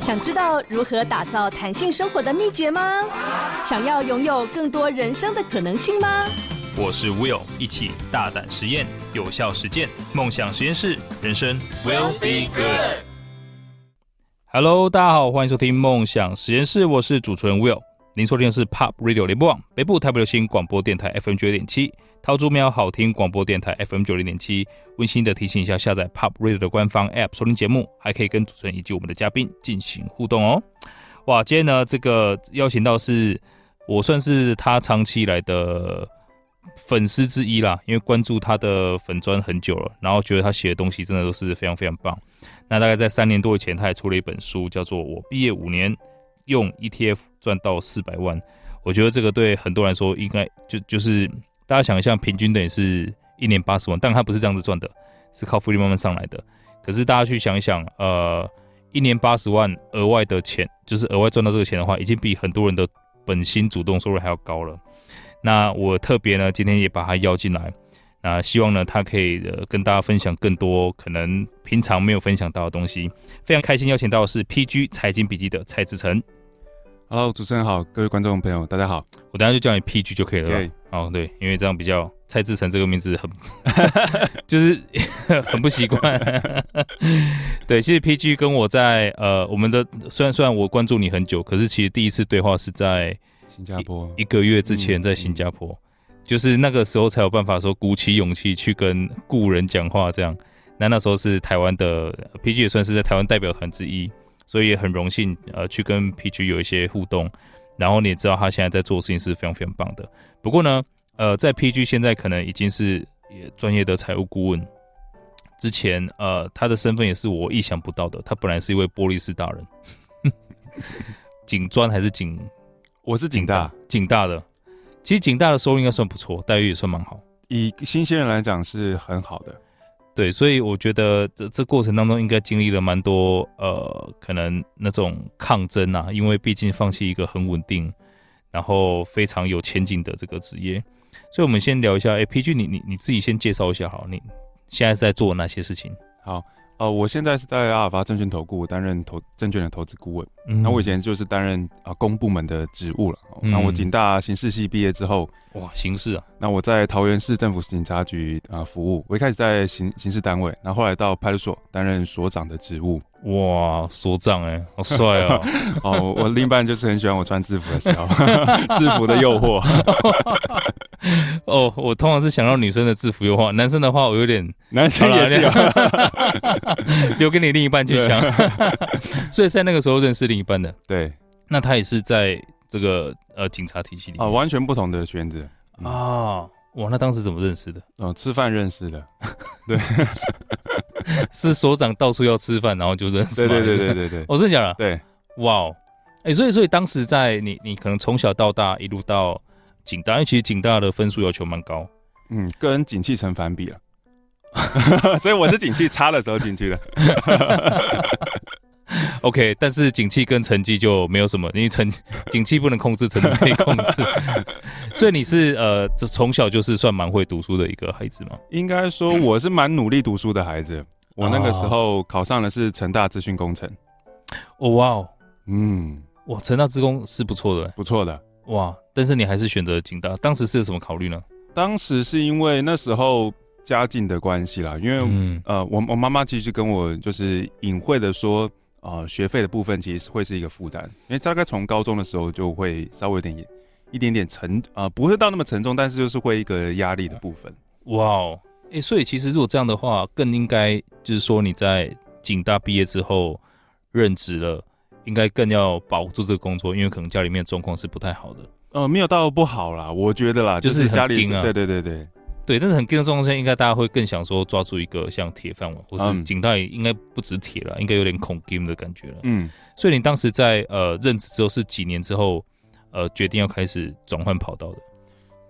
想知道如何打造弹性生活的秘诀吗？想要拥有更多人生的可能性吗？我是 Will，一起大胆实验，有效实践，梦想实验室，人生 Will be good。Hello，大家好，欢迎收听梦想实验室，我是主持人 Will。您收听的是 Pop Radio 联播网北部台北流行广播电台 FM 九点七。桃竹苗好听广播电台 FM 九零点七，温馨的提醒一下，下载 Pop Radio 的官方 App 收听节目，还可以跟主持人以及我们的嘉宾进行互动哦。哇，今天呢，这个邀请到是我算是他长期以来的粉丝之一啦，因为关注他的粉砖很久了，然后觉得他写的东西真的都是非常非常棒。那大概在三年多以前，他也出了一本书，叫做《我毕业五年用 ETF 赚到四百万》。我觉得这个对很多人来说，应该就就是。大家想一下，平均等于是一年八十万，但他不是这样子赚的，是靠复利慢慢上来的。可是大家去想一想，呃，一年八十万额外的钱，就是额外赚到这个钱的话，已经比很多人的本薪主动收入还要高了。那我特别呢，今天也把他邀进来，那希望呢，他可以呃跟大家分享更多可能平常没有分享到的东西。非常开心邀请到的是 PG 财经笔记的蔡志成。Hello，主持人好，各位观众朋友，大家好。我等下就叫你 PG 就可以了。对，哦，对，因为这样比较蔡志成这个名字很，就是 很不习惯。对，其实 PG 跟我在呃，我们的虽然虽然我关注你很久，可是其实第一次对话是在新加坡一个月之前，在新加坡，嗯嗯、就是那个时候才有办法说鼓起勇气去跟故人讲话这样。那那时候是台湾的 PG 也算是在台湾代表团之一。所以也很荣幸，呃，去跟 PG 有一些互动，然后你也知道他现在在做的事情是非常非常棒的。不过呢，呃，在 PG 现在可能已经是也专业的财务顾问，之前呃他的身份也是我意想不到的，他本来是一位玻璃士大人，警专还是警？我是警大，警大的。其实警大的收入应该算不错，待遇也算蛮好，以新鲜人来讲是很好的。对，所以我觉得这这过程当中应该经历了蛮多呃，可能那种抗争啊，因为毕竟放弃一个很稳定，然后非常有前景的这个职业。所以，我们先聊一下，哎，PG，你你你自己先介绍一下，好，你现在在做哪些事情？好。呃，我现在是在阿尔法证券投顾担任投证券的投资顾问。嗯，那我以前就是担任啊公部门的职务了。那、嗯、我警大刑事系毕业之后，哇，刑事啊！那我在桃园市政府警察局啊服务。我一开始在刑刑事单位，然后后来到派出所担任所长的职务。哇，所长哎，好帅哦！哦，我另一半就是很喜欢我穿制服的时候，制服的诱惑。哦，我通常是想到女生的制服诱惑，男生的话我有点男生也是有，留给你另一半去想。所以在那个时候认识另一半的，对，那他也是在这个呃警察体系里面。啊，完全不同的圈子。啊。哇，那当时怎么认识的？嗯，吃饭认识的，对，是所长到处要吃饭，然后就认识。对对对对对对，我 真的假的？对，哇哦，哎，所以所以当时在你你可能从小到大一路到警大，因为其实警大的分数要求蛮高，嗯，跟警气成反比了，所以我是警气差的时候进去的。OK，但是景气跟成绩就没有什么，因为成 景气不能控制，成绩可以控制。所以你是呃，从小就是算蛮会读书的一个孩子吗？应该说我是蛮努力读书的孩子。我那个时候考上的是成大资讯工程。哦哇哦，嗯，哇，成大资工是不错的，不错的。哇，但是你还是选择景大，当时是有什么考虑呢？当时是因为那时候家境的关系啦，因为、嗯、呃，我我妈妈其实跟我就是隐晦的说。啊、呃，学费的部分其实会是一个负担，因为大概从高中的时候就会稍微有点一点点沉啊、呃，不会到那么沉重，但是就是会一个压力的部分。哇哦，哎，所以其实如果这样的话，更应该就是说你在警大毕业之后任职了，应该更要保住这个工作，因为可能家里面状况是不太好的。呃，没有到不好啦，我觉得啦，就是家里、就是、对对对对。对，但是很紧的状况下，应该大家会更想说抓住一个像铁饭碗，或是警大应该不止铁了，应该有点恐紧的感觉了。嗯，所以你当时在呃任职之后是几年之后，呃决定要开始转换跑道的？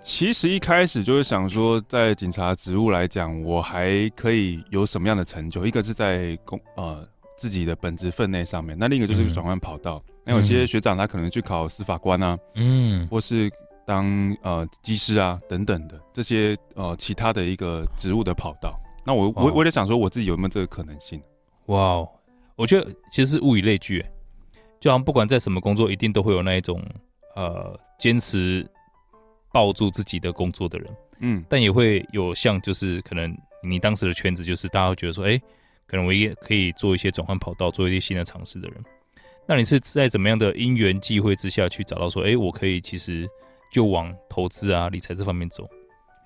其实一开始就是想说，在警察职务来讲，我还可以有什么样的成就？一个是在公呃自己的本职分内上面，那另一个就是转换跑道。那、嗯、有些学长他可能去考司法官啊，嗯，或是。当呃机师啊等等的这些呃其他的一个职务的跑道，那我我我在想说我自己有没有这个可能性？哇哦，我觉得其实是物以类聚，就好像不管在什么工作，一定都会有那一种呃坚持抱住自己的工作的人，嗯，但也会有像就是可能你当时的圈子，就是大家会觉得说，哎，可能我也可以做一些转换跑道，做一些新的尝试的人。那你是在怎么样的因缘际会之下去找到说，哎，我可以其实就往投资啊、理财这方面走？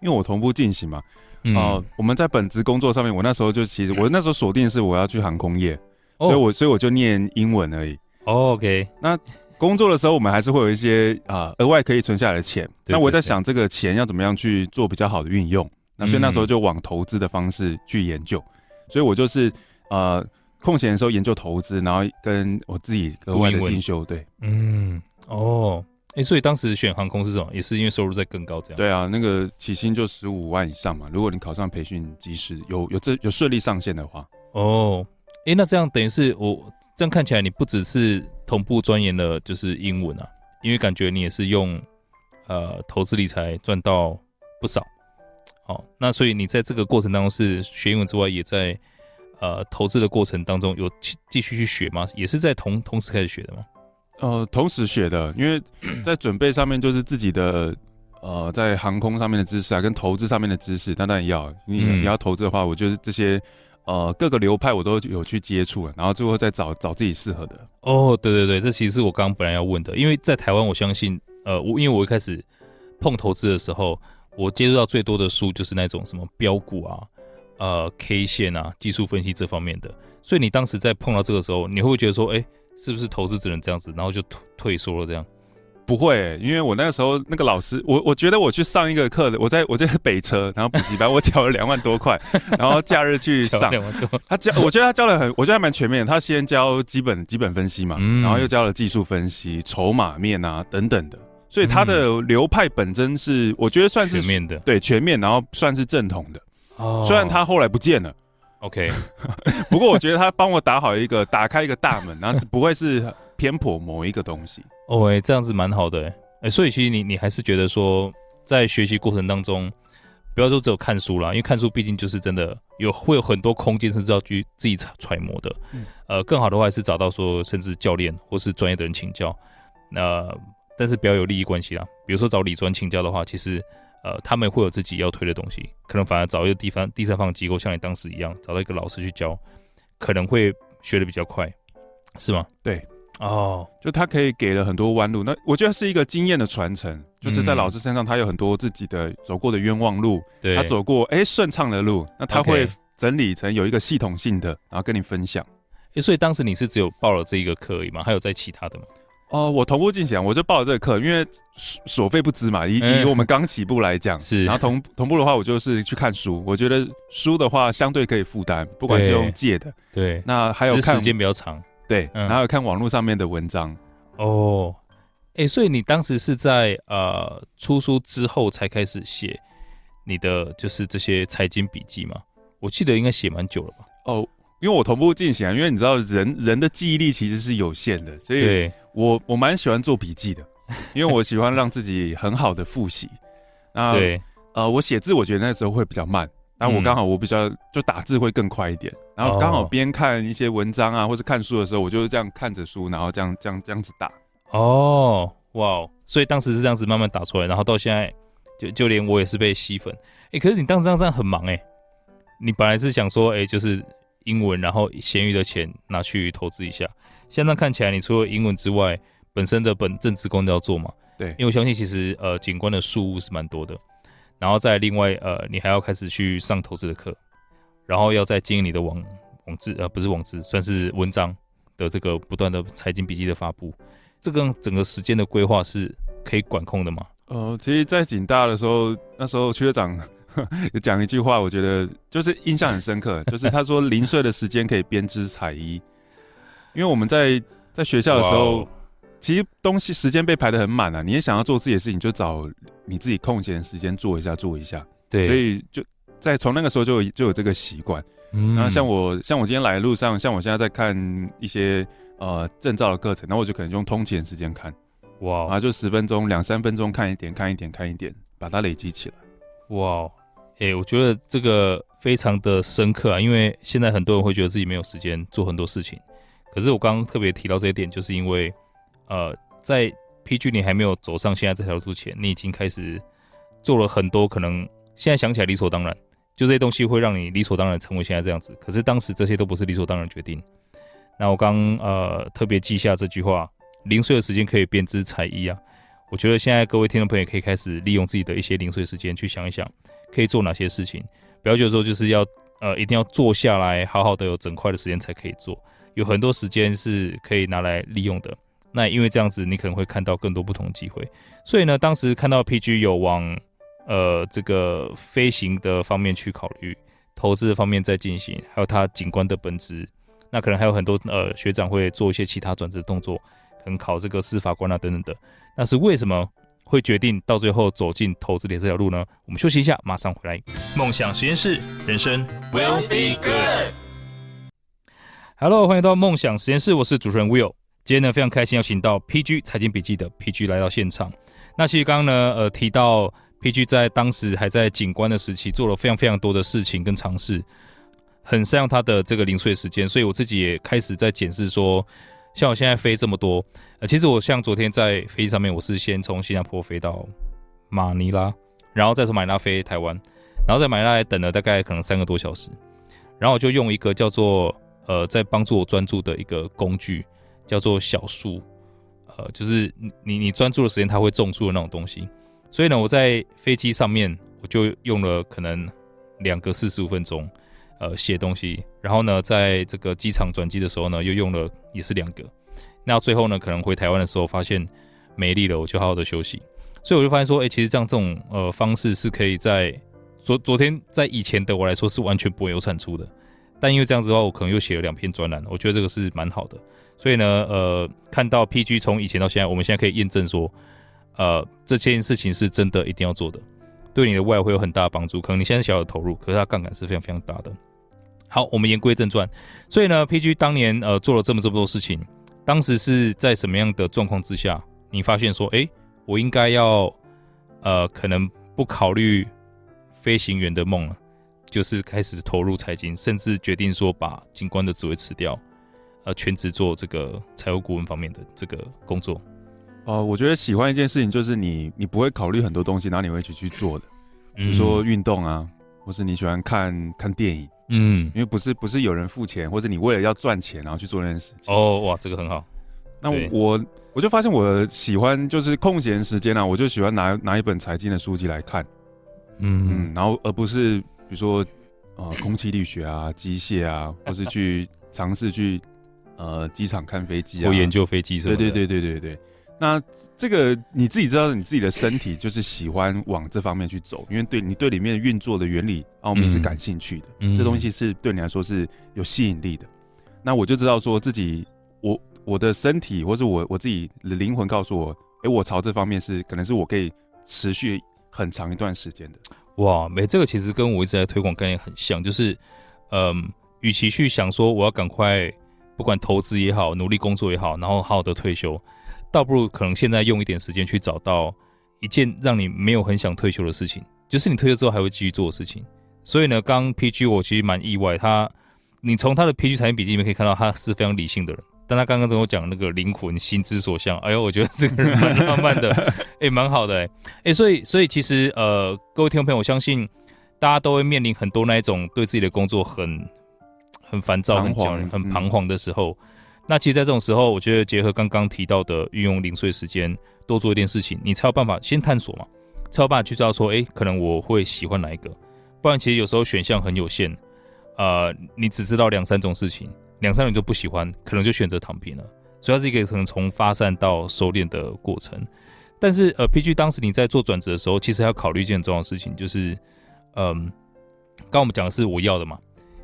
因为我同步进行嘛，哦、嗯。呃，我们在本职工作上面，我那时候就其实我那时候锁定是我要去航空业，哦、所以我所以我就念英文而已。哦、OK，那工作的时候我们还是会有一些啊额外可以存下来的钱。那我在想这个钱要怎么样去做比较好的运用，那所以那时候就往投资的方式去研究，嗯、所以我就是呃。空闲的时候研究投资，然后跟我自己额外的进修，对，嗯，哦，哎、欸，所以当时选航空是什么？也是因为收入在更高这样？对啊，那个起薪就十五万以上嘛。如果你考上培训机师，有有这有顺利上线的话，哦，哎、欸，那这样等于是我这样看起来，你不只是同步钻研了就是英文啊，因为感觉你也是用呃投资理财赚到不少。好、哦，那所以你在这个过程当中是学英文之外，也在。呃，投资的过程当中有继继续去学吗？也是在同同时开始学的吗？呃，同时学的，因为 在准备上面就是自己的呃，在航空上面的知识啊，跟投资上面的知识，当然要你你要投资的话，我觉得这些呃各个流派我都有去接触了，然后最后再找找自己适合的。哦，对对对，这其实是我刚刚本来要问的，因为在台湾，我相信呃，我因为我一开始碰投资的时候，我接触到最多的书就是那种什么标股啊。呃，K 线啊，技术分析这方面的，所以你当时在碰到这个时候，你会不会觉得说，哎、欸，是不是投资只能这样子，然后就退退缩了这样？不会、欸，因为我那个时候那个老师，我我觉得我去上一个课的，我在我在北车，然后补习班，我缴了两万多块，然后假日去上。两万多，他教，我觉得他教的很，我觉得还蛮全面。他先教基本基本分析嘛，嗯、然后又教了技术分析、筹码面啊等等的，所以他的流派本身是我觉得算是全面的，对，全面，然后算是正统的。哦，虽然他后来不见了，OK，不过我觉得他帮我打好一个，打开一个大门，然后不会是偏颇某一个东西。哦，哎，这样子蛮好的，哎，哎，所以其实你你还是觉得说，在学习过程当中，不要说只有看书啦，因为看书毕竟就是真的有会有很多空间是要去自己揣摩的。嗯，呃，更好的话是找到说甚至教练或是专业的人请教。那，呃，但是不要有利益关系啦，比如说找李专请教的话，其实。呃，他们会有自己要推的东西，可能反而找一个地方第三方机构，像你当时一样，找到一个老师去教，可能会学的比较快，是吗？对，哦，就他可以给了很多弯路，那我觉得是一个经验的传承，就是在老师身上，他有很多自己的走过的冤枉路，对，他走过哎顺畅的路，那他会整理成有一个系统性的，然后跟你分享。哎，所以当时你是只有报了这一个课而已吗？还有在其他的吗？哦，我同步进行，我就报了这个课，因为所费不貲嘛，以以我们刚起步来讲，是。然后同同步的话，我就是去看书，我觉得书的话相对可以负担，不管是用借的，对。那还有看时间比较长，对，然后有看网络上面的文章。哦，哎，所以你当时是在呃出书之后才开始写你的就是这些财经笔记吗？我记得应该写蛮久了吧？哦。因为我同步进行啊，因为你知道人人的记忆力其实是有限的，所以我我蛮喜欢做笔记的，因为我喜欢让自己很好的复习。那对呃，我写字我觉得那时候会比较慢，但我刚好我比较就打字会更快一点，然后刚好边看一些文章啊，或者看书的时候，我就是这样看着书，然后这样这样这样子打。哦，哇，所以当时是这样子慢慢打出来，然后到现在就就连我也是被吸粉。哎，可是你当时这样这样很忙哎，你本来是想说哎就是。英文，然后闲余的钱拿去投资一下。现在看起来，你除了英文之外，本身的本正职工都要做嘛？对，因为我相信其实呃，警官的事务是蛮多的。然后再另外呃，你还要开始去上投资的课，然后要再经营你的网网志呃，不是网志，算是文章的这个不断的财经笔记的发布。这个整个时间的规划是可以管控的吗？呃，其实，在警大的时候，那时候区长。讲一句话，我觉得就是印象很深刻，就是他说零碎的时间可以编织彩衣，因为我们在在学校的时候，Wow. 其实东西时间被排的很满啊，你也想要做自己的事情，就找你自己空闲的时间做一下做一下，对，所以就在从那个时候就有就有这个习惯。嗯，然后像我像我今天来的路上，像我现在在看一些呃证照的课程，然后我就可能用通勤的时间看，哇 Wow，然后就十分钟两三分钟看一点看一点看一点，把它累积起来，哇。哎、欸，我觉得这个非常的深刻啊，因为现在很多人会觉得自己没有时间做很多事情。可是我刚刚特别提到这一点，就是因为呃，在 PG 你还没有走上现在这条路前，你已经开始做了很多可能现在想起来理所当然，就这些东西会让你理所当然成为现在这样子。可是当时这些都不是理所当然决定。那我刚呃特别记下这句话：零碎的时间可以编织才艺啊。我觉得现在各位听众朋友可以开始利用自己的一些零碎时间去想一想，可以做哪些事情。不要觉得说就是要呃一定要坐下来好好的有整块的时间才可以做，有很多时间是可以拿来利用的。那因为这样子，你可能会看到更多不同的机会。所以呢，当时看到 PG 有往呃这个飞行的方面去考虑，投资的方面在进行，还有它景观的本质，那可能还有很多呃学长会做一些其他转职动作，可能考这个司法官啊等等的。那是为什么？会决定到最后走进投资的这条路呢？我们休息一下，马上回来。梦想实验室，人生 will be good。Hello，欢迎到梦想实验室，我是主持人 Will。今天呢，非常开心邀请到 PG 财经笔记的 PG 来到现场。那其实刚刚呢，呃，提到 PG 在当时还在警官的时期，做了非常非常多的事情跟尝试，很善用他的这个零碎时间，所以我自己也开始在检视说。像我现在飞这么多，呃，其实我像昨天在飞机上面，我是先从新加坡飞到马尼拉，然后再从马尼拉飞台湾，然后在马尼拉等了大概可能三个多小时，然后我就用一个叫做呃，在帮助我专注的一个工具，叫做小树，呃，就是你你专注的时间它会种树的那种东西，所以呢，我在飞机上面我就用了可能两个四十五分钟。呃，写东西，然后呢，在这个机场转机的时候呢，又用了也是两个。那最后呢，可能回台湾的时候发现没力了，我就好好的休息。所以我就发现说，哎，其实这样这种呃方式是可以在昨昨天在以前的我来说是完全不会有产出的。但因为这样子的话，我可能又写了两篇专栏，我觉得这个是蛮好的。所以呢，呃，看到 PG 从以前到现在，我们现在可以验证说，呃，这件事情是真的一定要做的。对你的未来会有很大的帮助。可能你现在小小的投入，可是它杠杆是非常非常大的。好，我们言归正传。所以呢，PG 当年呃做了这么这么多事情，当时是在什么样的状况之下，你发现说，哎，我应该要呃可能不考虑飞行员的梦了，就是开始投入财经，甚至决定说把警官的职位辞掉，呃，全职做这个财务顾问方面的这个工作。哦、呃，我觉得喜欢一件事情，就是你你不会考虑很多东西，然后你会一起去做的，比如说运动啊，或是你喜欢看看电影，嗯，因为不是不是有人付钱，或者你为了要赚钱然后去做那件事情。哦，哇，这个很好。那我我就发现我喜欢就是空闲时间啊，我就喜欢拿拿一本财经的书籍来看，嗯嗯，然后而不是比如说呃空气力学啊、机械啊，或是去尝试去呃机场看飞机啊，或研究飞机什么的。对对对对对对。那这个你自己知道，你自己的身体 就是喜欢往这方面去走，因为对你对里面运作的原理奥秘是感兴趣的，嗯、这东西是对你来说是有吸引力的。那我就知道说自己，我我的身体或者我我自己的灵魂告诉我，哎，我朝这方面是可能是我可以持续很长一段时间的。哇，没这个其实跟我一直在推广概念很像，就是，嗯，与其去想说我要赶快不管投资也好，努力工作也好，然后好好的退休。倒不如可能现在用一点时间去找到一件让你没有很想退休的事情，就是你退休之后还会继续做的事情。所以呢，刚 PG 我其实蛮意外，他你从他的 PG 财经笔记里面可以看到他是非常理性的人，但他刚刚跟我讲那个灵魂心之所向，哎呦，我觉得这个人蛮浪漫的，哎，蛮好的，哎，哎，所以所以其实呃，各位听众朋友，我相信大家都会面临很多那一种对自己的工作很很烦躁、很焦虑、很彷徨的时候。那其实，在这种时候，我觉得结合刚刚提到的运用零碎时间，多做一点事情，你才有办法先探索嘛，才有办法去知道说，哎，可能我会喜欢哪一个。不然，其实有时候选项很有限，呃，你只知道两三种事情，两三种就不喜欢，可能就选择躺平了。所以，它是一个可能从发散到收敛的过程。但是，呃，PG 当时你在做转折的时候，其实要考虑一件很重要的事情，就是，嗯、呃，刚我们讲的是我要的嘛。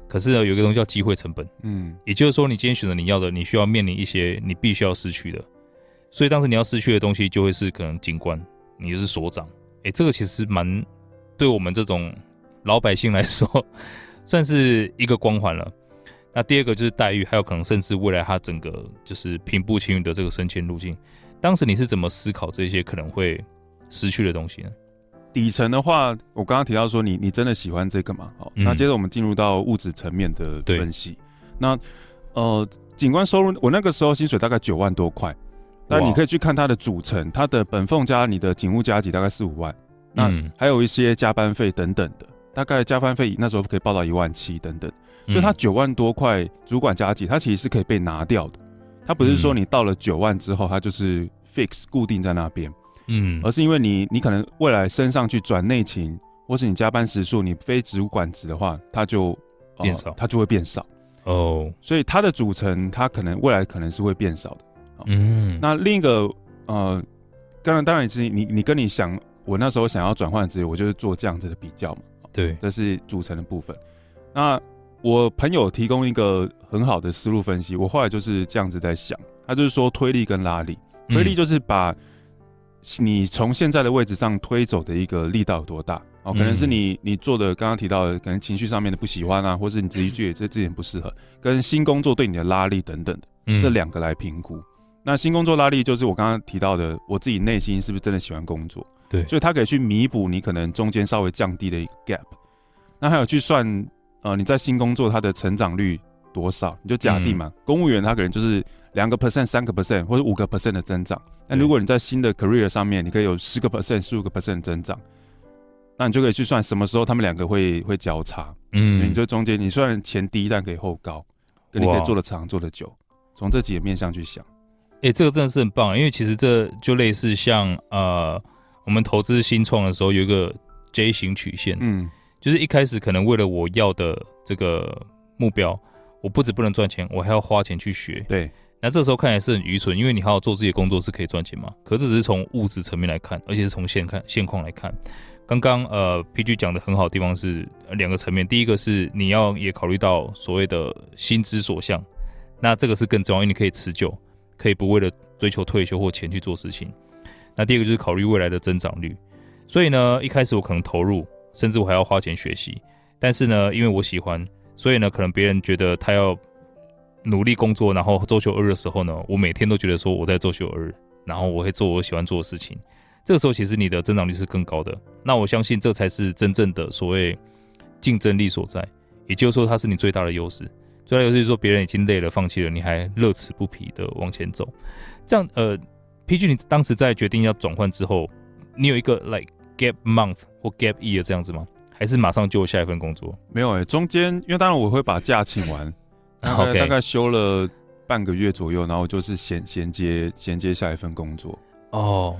可是呢，有一个东西叫机会成本，嗯，也就是说，你今天选择你要的，你需要面临一些你必须要失去的，所以当时你要失去的东西就会是可能警官，你就是所长，诶，这个其实蛮对我们这种老百姓来说，算是一个光环了。那第二个就是待遇，还有可能甚至未来他整个就是平步青云的这个升迁路径，当时你是怎么思考这些可能会失去的东西呢？底层的话，我刚刚提到说你你真的喜欢这个吗？好，那接着我们进入到物质层面的分析。那呃，警官收入，我那个时候薪水大概九万多块，但你可以去看它的组成，它的本俸加你的警务加级大概四五万，那还有一些加班费等等的，大概加班费那时候可以报到一万七等等，所以它九万多块主管加级，它其实是可以被拿掉的，它不是说你到了九万之后，它就是 fix 固定在那边，嗯，而是因为你你可能未来升上去转内勤，或是你加班时数你非主管职的话，它就变少，它就会变少。哦，oh. 所以它的组成，它可能未来可能是会变少的。嗯，那另一个呃，当然当然是你你跟你想，我那时候想要转换职业，我就是做这样子的比较嘛。对，这是组成的部分。那我朋友提供一个很好的思路分析，我后来就是这样子在想，他就是说推力跟拉力，推力就是把你从现在的位置上推走的一个力道有多大。哦，可能是你你做的刚刚提到的，可能情绪上面的不喜欢啊，或是你自己觉得这这点不适合，跟新工作对你的拉力等等的，嗯、这两个来评估。那新工作拉力就是我刚刚提到的，我自己内心是不是真的喜欢工作？对，所以它可以去弥补你可能中间稍微降低的一个 gap。那还有去算，呃，你在新工作它的成长率多少？你就假定嘛，嗯、公务员他可能就是两个 percent、三个 percent 或者五个 percent 的增长。那如果你在新的 career 上面，你可以有十个 percent、十五个 percent 的增长。那你就可以去算什么时候他们两个会会交叉，嗯，你就中间你算前低，但可以后高，跟你可以做的长，做的久，从这几个面向去想，哎、欸，这个真的是很棒，因为其实这就类似像呃，我们投资新创的时候有一个 J 型曲线，嗯，就是一开始可能为了我要的这个目标，我不止不能赚钱，我还要花钱去学，对，那这时候看起来是很愚蠢，因为你好好做自己的工作是可以赚钱嘛，可是只是从物质层面来看，而且是从现看现况来看。刚刚呃，PG 讲的很好的地方是两个层面，第一个是你要也考虑到所谓的心之所向，那这个是更重要，因为你可以持久，可以不为了追求退休或钱去做事情。那第二个就是考虑未来的增长率。所以呢，一开始我可能投入，甚至我还要花钱学习，但是呢，因为我喜欢，所以呢，可能别人觉得他要努力工作，然后周休二日的时候呢，我每天都觉得说我在周休二日，然后我会做我喜欢做的事情。这个时候，其实你的增长率是更高的。那我相信，这才是真正的所谓竞争力所在。也就是说，它是你最大的优势。最大优势就是说，别人已经累了、放弃了，你还乐此不疲的往前走。这样，呃，PG，你当时在决定要转换之后，你有一个 like gap month 或 gap year 这样子吗？还是马上就下一份工作？没有诶、欸，中间因为当然我会把假请完，然后大概休了半个月左右，然后就是衔衔接衔接下一份工作。哦。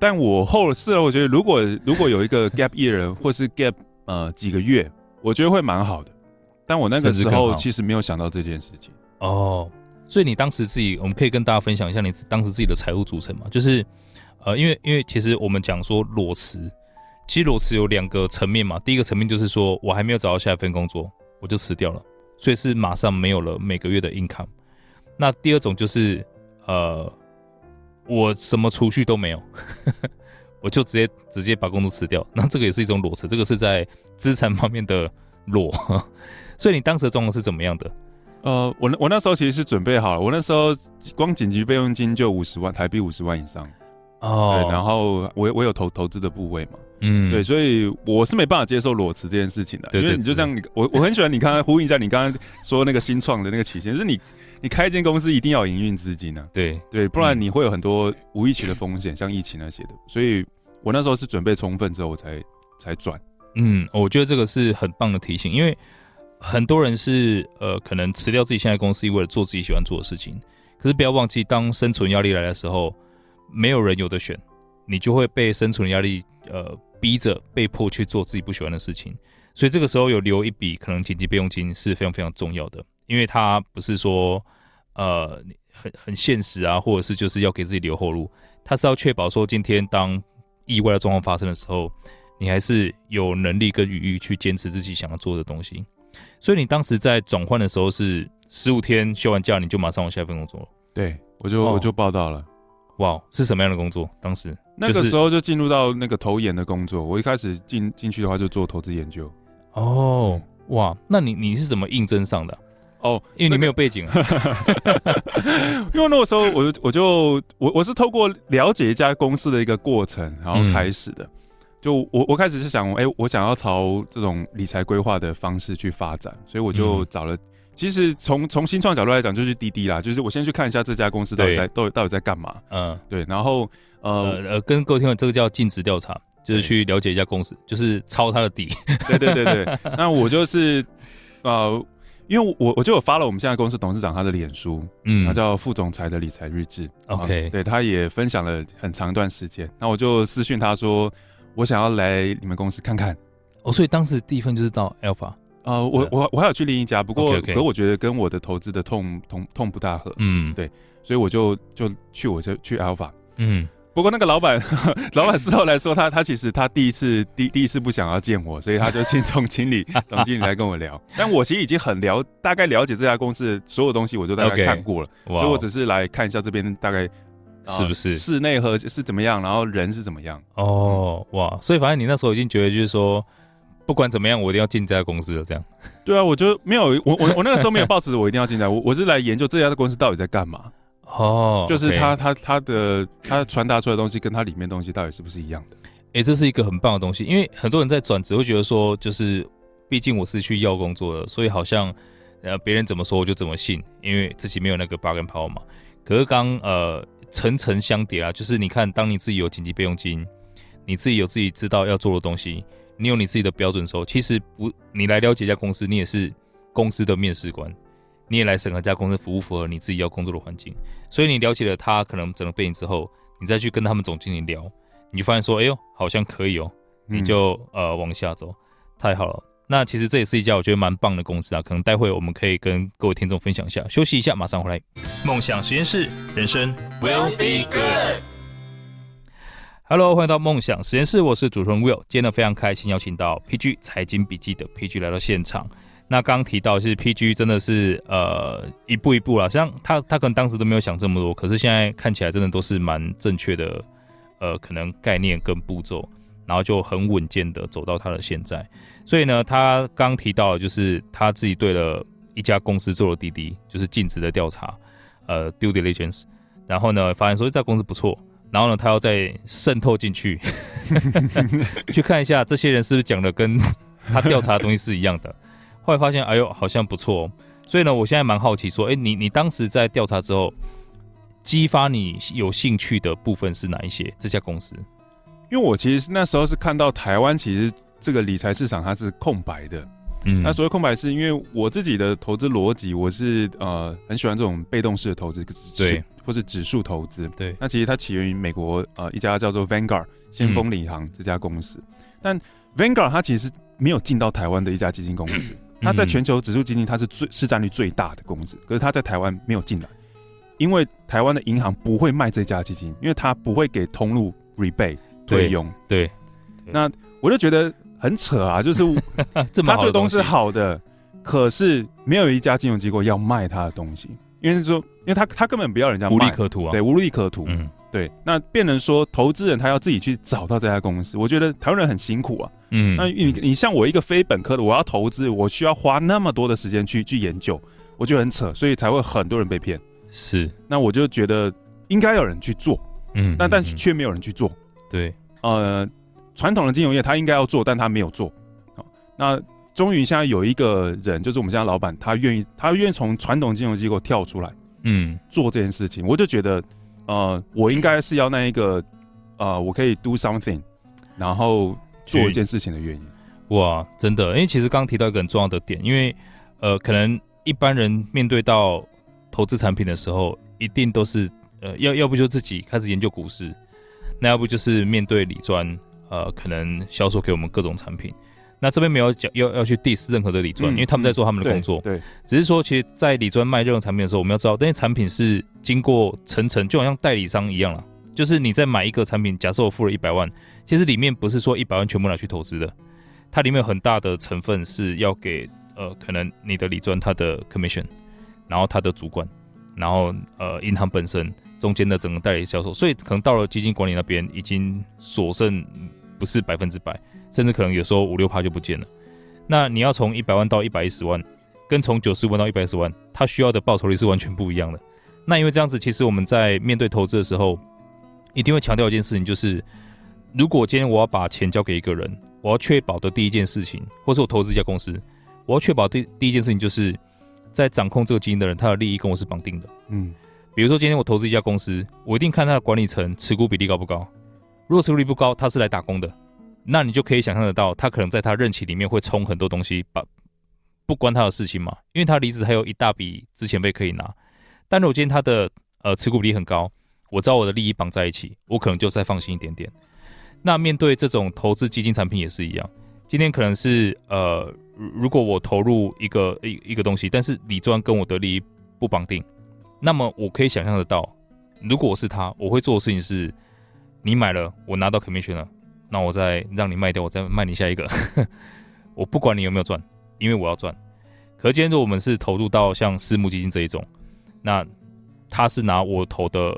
但我后是了，我觉得如果如果有一个 gap year 或是 gap 呃几个月，我觉得会蛮好的。但我那个时候其实没有想到这件事情哦。所以你当时自己，我们可以跟大家分享一下你当时自己的财务组成嘛？就是呃，因为因为其实我们讲说裸辞，其实裸辞有两个层面嘛。第一个层面就是说我还没有找到下一份工作，我就辞掉了，所以是马上没有了每个月的 income。那第二种就是呃。我什么储蓄都没有，我就直接直接把工作辞掉。那这个也是一种裸辞，这个是在资产方面的裸。所以你当时的状况是怎么样的？呃，我我那时候其实是准备好了，我那时候光紧急备用金就五十万台币，五十万以上。哦，对，然后我我有投投资的部位嘛，嗯，对，所以我是没办法接受裸辞这件事情的，对对对对，因为你就像你，我我很喜欢你刚刚呼应一下你刚刚说那个新创的那个起先，就是你。你开一间公司一定要营运资金啊，对对，不然你会有很多无预期的风险，嗯、像疫情那些的。所以我那时候是准备充分之后我才才转。嗯，我觉得这个是很棒的提醒，因为很多人是呃可能辞掉自己现在公司，为了做自己喜欢做的事情。可是不要忘记，当生存压力来的时候，没有人有的选，你就会被生存压力呃逼着被迫去做自己不喜欢的事情。所以这个时候有留一笔可能紧急备用金是非常非常重要的。因为它不是说，呃，很很现实啊，或者是就是要给自己留后路，它是要确保说，今天当意外的状况发生的时候，你还是有能力跟余裕去坚持自己想要做的东西。所以你当时在转换的时候是十五天休完假，你就马上往下一份工作了？对，我就、哦、我就报道了。哇，是什么样的工作？当时那个时候就进入到那个投研的工作。我一开始进进去的话就做投资研究。哦，哇，那你你是怎么应征上的？哦，因为你没有背景啊，因为那个时候我就我就我我是透过了解一家公司的一个过程，然后开始的。嗯、就我我开始是想，哎、欸，我想要朝这种理财规划的方式去发展，所以我就找了。嗯、其实从从新创角度来讲，就是滴滴啦，就是我先去看一下这家公司到底在到底到底在干嘛。嗯，对。然后呃呃，跟各位听众，这个叫尽职调查，就是去了解一家公司，就是抄他的底。对对对对。那我就是呃，因为我我就有发了我们现在公司董事长他的脸书，嗯，他叫副总裁的理财日志。OK，对，他也分享了很长一段时间。那我就私讯他说。我想要来你们公司看看，哦，所以当时第一份就是到 Alpha，呃，我我我还有去另一家，不过.可我觉得跟我的投资的痛痛痛不大合，嗯，对，所以我就就去我就去 Alpha，嗯，不过那个老板 老板事后来说，他他其实他第一次第第一次不想要见我，所以他就请 总经理总经理来跟我聊，但我其实已经很了大概了解这家公司的所有东西，我都大概看过了.所以我只是来看一下这边大概。是不是室内和是怎么样，然后人是怎么样？哦，哇！所以反正你那时候已经觉得，就是说，不管怎么样，我一定要进这家公司的这样。对啊，我就没有我我我那个时候没有抱持我一定要进来，我我是来研究这家的公司到底在干嘛。哦，就是他他他的他传达出来的东西，跟他里面东西到底是不是一样的？哎、欸，这是一个很棒的东西，因为很多人在转职会觉得说，就是毕竟我是去要工作的，所以好像呃别人怎么说我就怎么信，因为自己没有那个 bargaining power 嘛。可是刚呃。层层相叠啊，就是你看，当你自己有紧急备用金，你自己有自己知道要做的东西，你有你自己的标准的时候，其实不，你来了解一家公司，你也是公司的面试官，你也来审核这家公司符不符合你自己要工作的环境。所以你了解了他可能整个背景之后，你再去跟他们总经理聊，你就发现说，哎呦，好像可以哦，你就、嗯、呃往下走，太好了。那其实这也是一家我觉得蛮棒的公司啊，可能待会我们可以跟各位听众分享一下。休息一下，马上回来。梦想实验室，人生 will be good。Hello，欢迎到梦想实验室，我是主持人 Will。今天呢非常开心邀请到 PG 财经笔记的 PG 来到现场。那刚刚提到，其实 PG 真的是呃一步一步啦，像他他可能当时都没有想这么多，可是现在看起来真的都是蛮正确的，呃，可能概念跟步骤。然后就很稳健的走到他的现在，所以呢，他刚提到就是他自己对了一家公司做了滴滴，就是尽职的调查，呃，due diligence，然后呢，发现说这家公司不错，然后呢，他要再渗透进去，去看一下这些人是不是讲的跟他调查的东西是一样的，后来发现，哎呦，好像不错，所以呢，我现在蛮好奇说，哎，你你当时在调查之后，激发你有兴趣的部分是哪一些？这家公司？因为我其实那时候是看到台湾其实这个理财市场它是空白的，嗯，那所谓空白是因为我自己的投资逻辑，我是呃很喜欢这种被动式的投资，对，或是指数投资，对。那其实它起源于美国呃一家叫做 Vanguard 先锋领航这家公司，嗯、但 Vanguard 它其实没有进到台湾的一家基金公司，它在全球指数基金它是最市占率最大的公司，可是它在台湾没有进来，因为台湾的银行不会卖这家基金，因为它不会给通路 rebate。对用对，对，那我就觉得很扯啊，就是 他对东西是好的，可是没有一家金融机构要卖他的东西，因为说，因为他他根本不要人家卖，无利可图啊，对，无利可图，嗯，对，那变成说投资人他要自己去找到这家公司，我觉得台湾人很辛苦啊，嗯，那你你像我一个非本科的，我要投资，我需要花那么多的时间去去研究，我觉得很扯，所以才会很多人被骗，是，那我就觉得应该有人去做，嗯，但但却没有人去做。对，呃，传统的金融业他应该要做，但他没有做。好，那终于现在有一个人，就是我们现在老板，他愿意，他愿意从传统金融机构跳出来，嗯，做这件事情。我就觉得，呃，我应该是要那一个，呃，我可以 do something，然后做一件事情的原因。哇，真的，因为其实刚刚提到一个很重要的点，因为呃，可能一般人面对到投资产品的时候，一定都是呃，要要不就自己开始研究股市。那要不就是面对理专，呃，可能销售给我们各种产品。那这边没有讲要要去 diss 任何的理专，嗯，因为他们在做他们的工作。对，对，只是说，其实，在理专卖任何产品的时候，我们要知道，那些产品是经过层层，就好像代理商一样了。就是你在买一个产品，假设我付了一百万，其实里面不是说一百万全部拿去投资的，它里面有很大的成分是要给呃，可能你的理专他的 commission，然后他的主管，然后呃，银行本身。中间的整个代理销售，所以可能到了基金管理那边，已经所剩不是百分之百，甚至可能有时候五六趴就不见了。那你要从一百万到一百一十万，跟从九十万到一百一十万，它需要的报酬率是完全不一样的。那因为这样子，其实我们在面对投资的时候，一定会强调一件事情，就是如果今天我要把钱交给一个人，我要确保的第一件事情，或是我投资一家公司，我要确保第第一件事情就是在掌控这个基金的人，他的利益跟我是绑定的。嗯，比如说今天我投资一家公司，我一定看他的管理层持股比例高不高。如果持股率不高，他是来打工的，那你就可以想象得到，他可能在他任期里面会冲很多东西，把不关他的事情嘛，因为他离职还有一大笔资遣费可以拿。但如果今天他的呃持股比例很高，我知道我的利益绑在一起，我可能就再放心一点点。那面对这种投资基金产品也是一样，今天可能是呃，如果我投入一个一一个东西，但是李专跟我的利益不绑定，那么我可以想象得到，如果我是他，我会做的事情是，你买了，我拿到 commission 了，那我再让你卖掉，我再卖你下一个，我不管你有没有赚，因为我要赚。可是今天如果我们是投入到像私募基金这一种，那他是拿我投的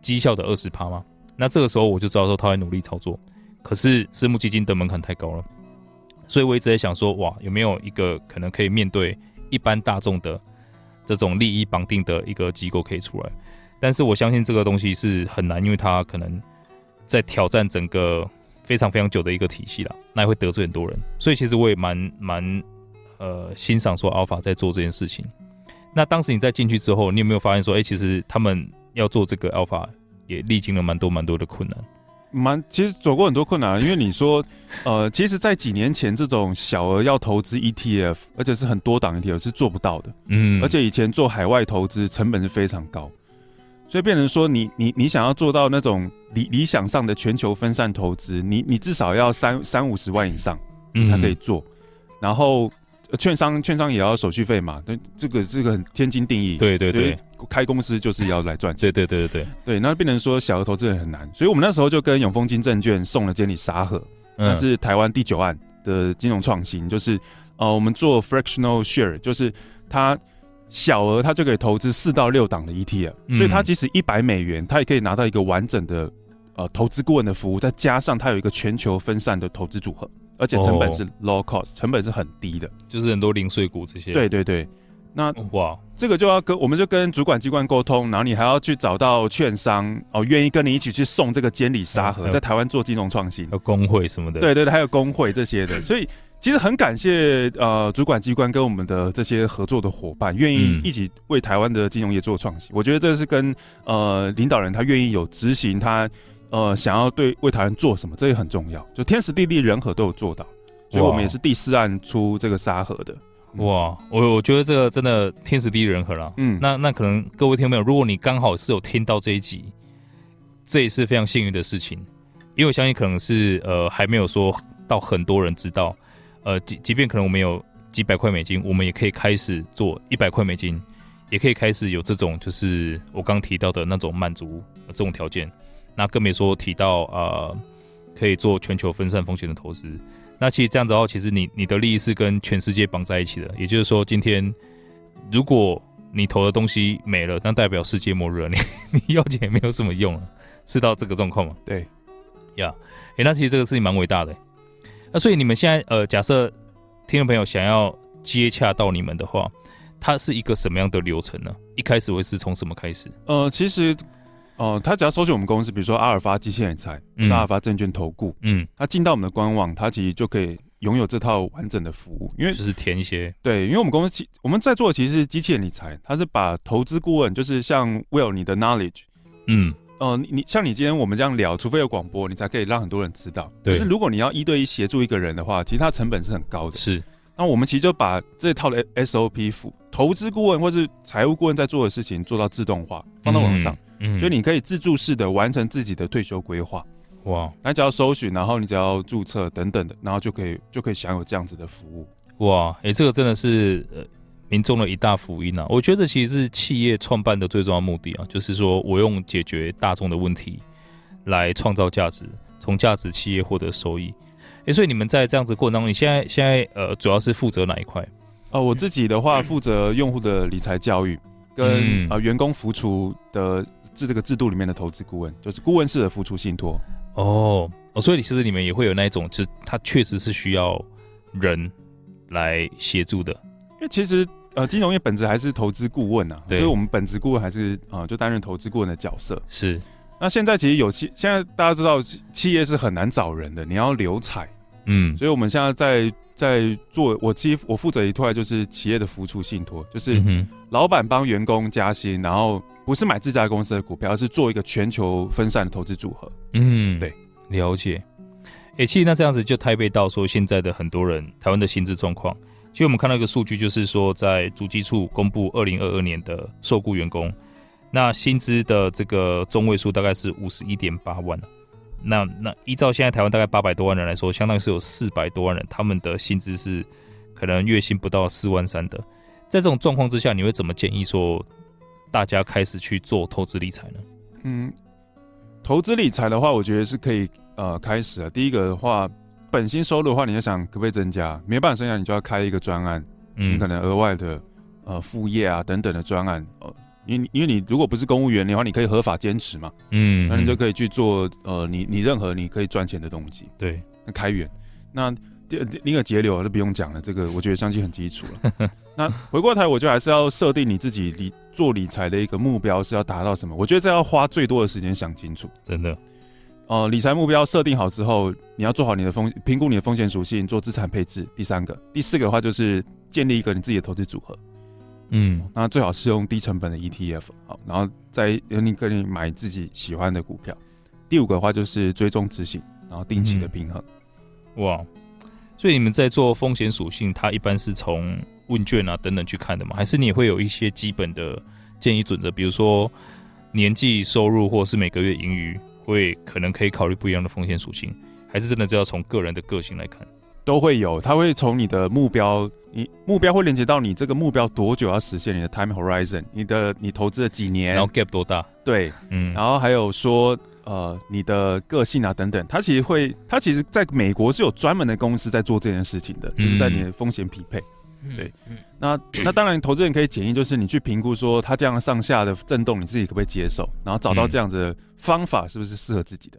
绩效的二十趴吗？那这个时候我就知道说他会努力操作，可是私募基金的门槛太高了，所以我一直在想说，哇，有没有一个可能可以面对一般大众的这种利益绑定的一个机构可以出来？但是我相信这个东西是很难，因为它可能在挑战整个非常非常久的一个体系啦，那也会得罪很多人。所以其实我也蛮蛮呃欣赏说 Alpha 在做这件事情。那当时你在进去之后，你有没有发现说，哎、欸，其实他们要做这个 Alpha？也历经了蛮多蛮多的困难，蛮其实走过很多困难，因为你说，呃，其实，在几年前这种小额要投资 ETF，而且是很多档 ETF 是做不到的，嗯，而且以前做海外投资成本是非常高，所以变成说你你你想要做到那种理理想上的全球分散投资，你你至少要三三五十万以上才可以做，嗯、然后。券商券商也要手续费嘛？对，这个这个很天经地义。对对对，开公司就是要来赚钱。对对对对对对，那变成说小额投资人很难，所以我们那时候就跟永丰金证券送了监理沙盒，那是台湾第九案的金融创新，就是呃，我们做 fractional share，就是它小额他就可以投资四到六档的 ETF，所以它即使一百美元，他也可以拿到一个完整的呃投资顾问的服务，再加上它有一个全球分散的投资组合。而且成本是 low cost，成本是很低的，就是很多零碎股这些。对对对，那哇，这个就要跟我们就跟主管机关沟通，然后你还要去找到券商哦，愿意跟你一起去送这个监理沙盒，在台湾做金融创新，有工会什么的。对对对，还有工会这些的，所以其实很感谢呃主管机关跟我们的这些合作的伙伴，愿意一起为台湾的金融业做创新。我觉得这是跟呃领导人他愿意有执行他。呃，想要对为台湾做什么，这也很重要。就天时地利人和都有做到，所以我们也是第四案出这个沙盒的。哇，我我觉得这个真的天时地利人和了。嗯，那那可能各位听众朋友，如果你刚好是有听到这一集，这也是非常幸运的事情，因为我相信可能是呃还没有说到很多人知道，呃，即即便可能我们有几百块美金，我们也可以开始做一百块美金，也可以开始有这种就是我刚提到的那种满足这种条件。那更别说提到呃，可以做全球分散风险的投资。那其实这样子的话，其实你你的利益是跟全世界绑在一起的。也就是说，今天如果你投的东西没了，那代表世界末日了，你 你要钱也没有什么用了，是到这个状况吗？对，呀，哎，那其实这个事情蛮伟大的。那所以你们现在呃，假设听众朋友想要接洽到你们的话，它是一个什么样的流程呢？一开始会是从什么开始？呃，其实。哦，他只要搜寻我们公司，比如说阿尔法机器人理财，嗯、阿尔法证券投顾，嗯，他进到我们的官网，他其实就可以拥有这套完整的服务，因为就是填一些，对，因为我们公司我们在做的其实是机器人理财，它是把投资顾问，就是像 Will 你的 knowledge，嗯，哦、呃，你像你今天我们这样聊，除非有广播，你才可以让很多人知道，对。可是如果你要一对一协助一个人的话，其实它成本是很高的，是。那我们其实就把这套的 SOP 服投资顾问或是财务顾问在做的事情做到自动化，放到网上。嗯嗯，所以你可以自助式的完成自己的退休规划，哇！那只要搜寻，然后你只要注册等等的，然后就可以就可以享有这样子的服务，哇！哎、欸，这个真的是呃民众的一大福音啊！我觉得这其实是企业创办的最重要目的啊，就是说我用解决大众的问题来创造价值，从价值企业获得收益。哎、欸，所以你们在这样子过程当中，你现在现在呃主要是负责哪一块？呃，我自己的话负责用户的理财教育跟、嗯、呃员工扶出的。制这个制度里面的投资顾问，就是顾问式的付出信托哦哦，所以其实你们也会有那一种，就是他确实是需要人来协助的。因为其实呃，金融业本质还是投资顾问呐、所以我们本职顾问还是啊、呃，就担任投资顾问的角色。是，那现在其实有企，现在大家知道企业是很难找人的，你要留才，嗯，所以我们现在在在做，我其实我负责一块就是企业的福出信托，就是老板帮员工加薪，然后不是买自家公司的股票，而是做一个全球分散的投资组合。嗯，对，了解。哎、欸，其实那这样子就台北到说现在的很多人台湾的薪资状况，其实我们看到一个数据，就是说在主机处公布二零二二年的受雇员工。那薪资的这个中位数大概是五十一点八万，那那依照现在台湾大概八百多万人来说，相当于是有四百多万人，他们的薪资是可能月薪不到四万三的。在这种状况之下，你会怎么建议说大家开始去做投资理财呢？嗯，投资理财的话，我觉得是可以呃开始啊。第一个的话，本薪收入的话，你要想可不可以增加？没办法增加，你就要开一个专案，嗯，你可能额外的呃副业啊等等的专案，呃。因为因为你如果不是公务员的话，你可以合法兼职嘛，嗯，那你就可以去做呃，你你任何你可以赚钱的东西，对，那开源，那第另一个节流就不用讲了，这个我觉得相信很基础了。那回过头，我就还是要设定你自己理做理财的一个目标是要达到什么？我觉得这要花最多的时间想清楚，真的。呃，理财目标设定好之后，你要做好你的风评估你的风险属性，做资产配置。第三个，第四个的话就是建立一个你自己的投资组合。嗯，那最好是用低成本的 ETF，好，然后再你可以买自己喜欢的股票。第五个的话就是追踪执行，然后定期的平衡。嗯、哇，所以你们在做风险属性，它一般是从问卷啊等等去看的吗？还是你会有一些基本的建议准则，比如说年纪、收入或是每个月盈余，会可能可以考虑不一样的风险属性？还是真的就要从个人的个性来看？都会有，它会从你的目标，你目标会连接到你这个目标多久要实现，你的 time horizon，你的你投资了几年，然后 gap 多大？对，嗯，然后还有说，呃，你的个性啊等等，它其实会，它其实在美国是有专门的公司在做这件事情的，就是在你的风险匹配，嗯、对，嗯、那那当然，投资人可以建议，就是你去评估说，它这样上下的震动，你自己可不可以接受，然后找到这样子的方法是不是适合自己的。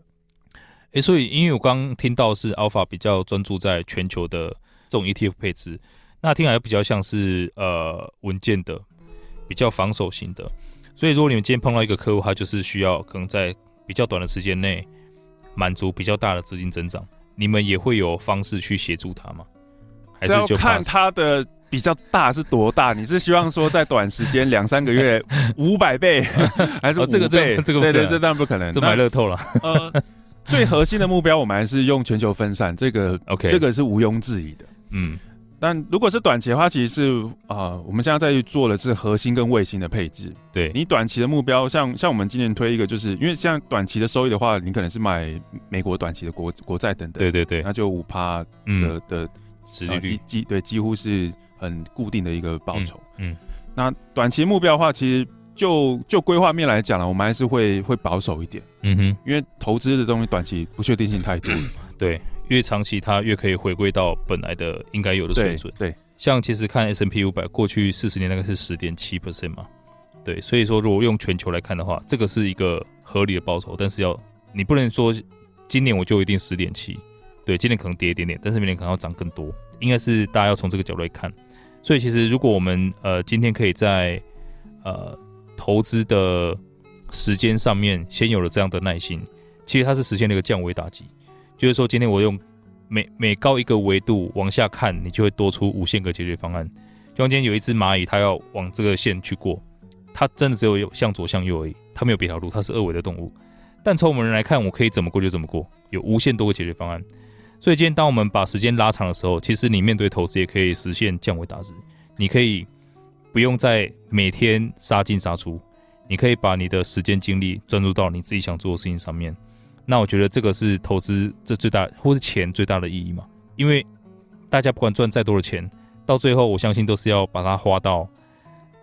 诶、欸，所以因为我刚刚听到是 Alpha 比较专注在全球的这种 ETF 配置，那听起来比较像是呃稳健的，比较防守型的。所以如果你们今天碰到一个客户，他就是需要可能在比较短的时间内满足比较大的资金增长，你们也会有方式去协助他吗？还是就看它的比较大是多大？你是希望说在短时间两三个月 五百倍，还是五倍？哦、这个这个这个对，对对，这当然不可能，这买乐透了。呃。最核心的目标，我们还是用全球分散，这个 OK，这个是毋庸置疑的。嗯，但如果是短期的话，其实是啊、呃，我们现在在做的是核心跟卫星的配置。对，你短期的目标，像像我们今年推一个，就是因为像短期的收益的话，你可能是买美国短期的国国债等等。对对对，那就五趴的、嗯、的殖利率，几对几乎是很固定的一个报酬。嗯，嗯。那短期目标的话，其实。就就规划面来讲了，我们还是会会保守一点，嗯哼，因为投资的东西短期不确定性太多，对，越长期它越可以回归到本来的应该有的水准，对，像其实看 S&P 五百过去四十年大概是十点七 percent 嘛，对，所以说如果用全球来看的话，这个是一个合理的报酬，但是要你不能说今年我就一定十点七，对，今年可能跌一点点，但是明年可能要涨更多，应该是大家要从这个角度来看，所以其实如果我们呃今天可以在呃。投资的时间上面，先有了这样的耐心，其实它是实现了一个降维打击。就是说，今天我用每每高一个维度往下看，你就会多出无限个解决方案。就像今天有一只蚂蚁，它要往这个线去过，它真的只有向左向右而已，它没有别条路，它是二维的动物。但从我们人来看，我可以怎么过就怎么过，有无限多个解决方案。所以今天当我们把时间拉长的时候，其实你面对投资也可以实现降维打击。你可以。不用再每天杀进杀出，你可以把你的时间精力专注到你自己想做的事情上面。那我觉得这个是投资这最大或是钱最大的意义嘛？因为大家不管赚再多的钱，到最后我相信都是要把它花到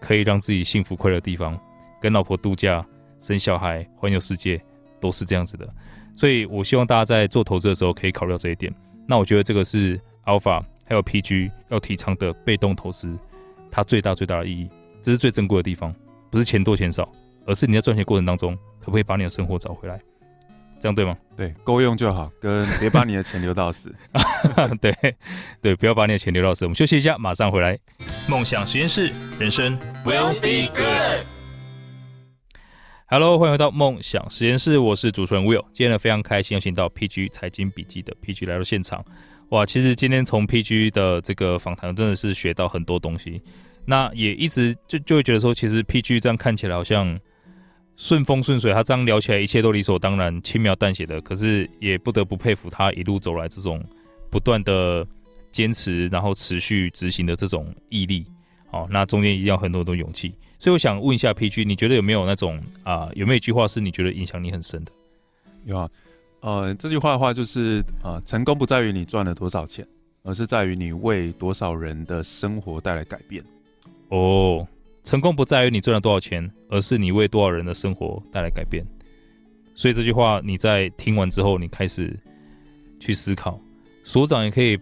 可以让自己幸福快乐的地方，跟老婆度假、生小孩、环游世界，都是这样子的。所以我希望大家在做投资的时候可以考虑到这一点。那我觉得这个是 Alpha 还有 PG 要提倡的被动投资。它最大最大的意义，这是最珍贵的地方，不是钱多钱少，而是你在赚钱过程当中，可不可以把你的生活找回来？这样对吗？对，够用就好，跟别把你的钱留到死。对对，不要把你的钱留到死。我们休息一下，马上回来。梦想实验室，人生 will be good。Hello，欢迎回到梦想实验室，我是主持人 Will。今天呢，非常开心，邀请到 PG 财经笔记的 PG 来到现场。哇，其实今天从 PG 的这个访谈真的是学到很多东西。那也一直就就会觉得说，其实 PG 这样看起来好像顺风顺水，他这样聊起来一切都理所当然、轻描淡写的。可是也不得不佩服他一路走来这种不断的坚持，然后持续执行的这种毅力。好，那中间一定要很多很多勇气。所以我想问一下 PG，你觉得有没有那种啊、呃，有没有一句话是你觉得影响你很深的？有啊，呃，这句话的话就是呃，成功不在于你赚了多少钱，而是在于你为多少人的生活带来改变。哦，成功不在于你赚了多少钱，而是你为多少人的生活带来改变。所以这句话你在听完之后，你开始去思考，所长也可以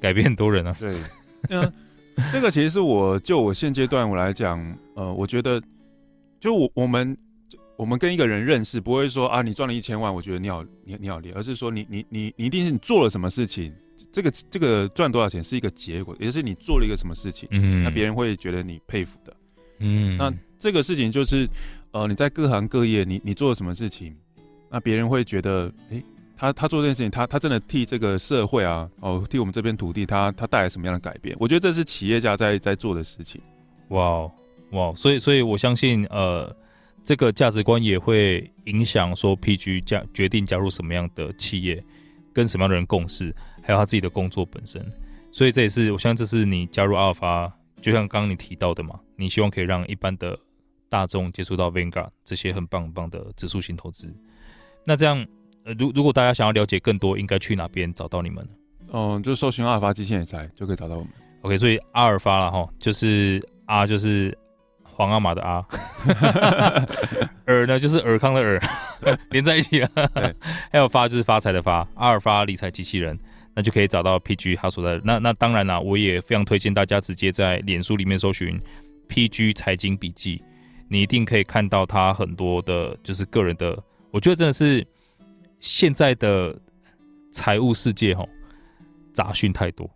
改变很多人啊。对，嗯。这个其实是我就我现阶段我来讲，呃，我觉得就我我们我们跟一个人认识，不会说啊，你赚了一千万，我觉得你好你你好厉害，而是说你你你你一定是你做了什么事情，这个这个赚多少钱是一个结果，也就是你做了一个什么事情，嗯，那别人会觉得你佩服的，嗯，那这个事情就是呃你在各行各业你你做了什么事情，那别人会觉得诶。他他做这件事情，他他真的替这个社会啊，哦，替我们这片土地，他他带来什么样的改变？我觉得这是企业家在在做的事情。哇哇，所以所以我相信，呃，这个价值观也会影响说 PG 加决定加入什么样的企业，跟什么样的人共事，还有他自己的工作本身。所以这也是我相信，这是你加入阿尔法，就像刚刚你提到的嘛，你希望可以让一般的大众接触到 Vanguard 这些很棒很棒的指数型投资。那这样。呃，如如果大家想要了解更多，应该去哪边找到你们呢？嗯，就搜寻阿尔法基金理财就可以找到我们。OK，所以阿尔法了哈，就是阿就是皇阿玛的阿，尔呢就是尔康的尔，连在一起了。对，还有发就是发财的发，阿尔法理财机器人，那就可以找到 PG 他所在的。那那当然啦，我也非常推荐大家直接在脸书里面搜寻 PG 财经笔记，你一定可以看到他很多的，就是个人的，我觉得真的是。现在的财务世界哈，杂讯太多，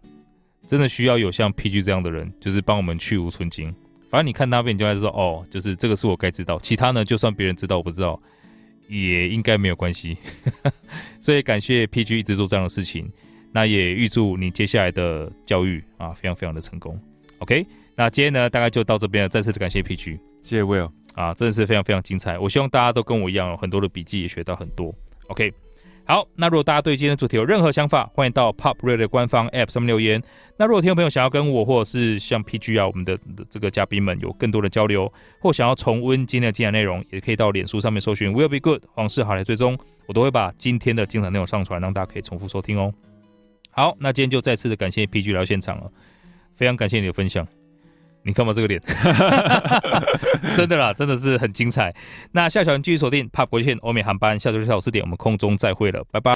真的需要有像 PG 这样的人，就是帮我们去无存菁。反正你看那边，你就开始说哦，就是这个是我该知道，其他呢，就算别人知道我不知道，也应该没有关系。所以感谢 PG 一直做这样的事情，那也预祝你接下来的教育啊，非常非常的成功。OK，那今天呢，大概就到这边了，再次的感谢 PG，谢谢 Will 啊，真的是非常非常精彩。我希望大家都跟我一样，有很多的笔记也学到很多。OK，好，那如果大家对今天的主题有任何想法，欢迎到 Pop Radio 的官方 App 上面留言。那如果听众朋友想要跟我或者是像 PG 啊，我们的这个嘉宾们有更多的交流，或想要重温今天的精彩内容，也可以到脸书上面搜寻 Will Be Good 黄氏好来追踪，我都会把今天的精彩内容上传，让大家可以重复收听哦。好，那今天就再次的感谢 PG 来到现场了，非常感谢你的分享。你看嘛，这个脸，真的啦，真的是很精彩。那下小人继续锁定 POP 国际线欧美航班，下周六下午四点，我们空中再会了，拜拜。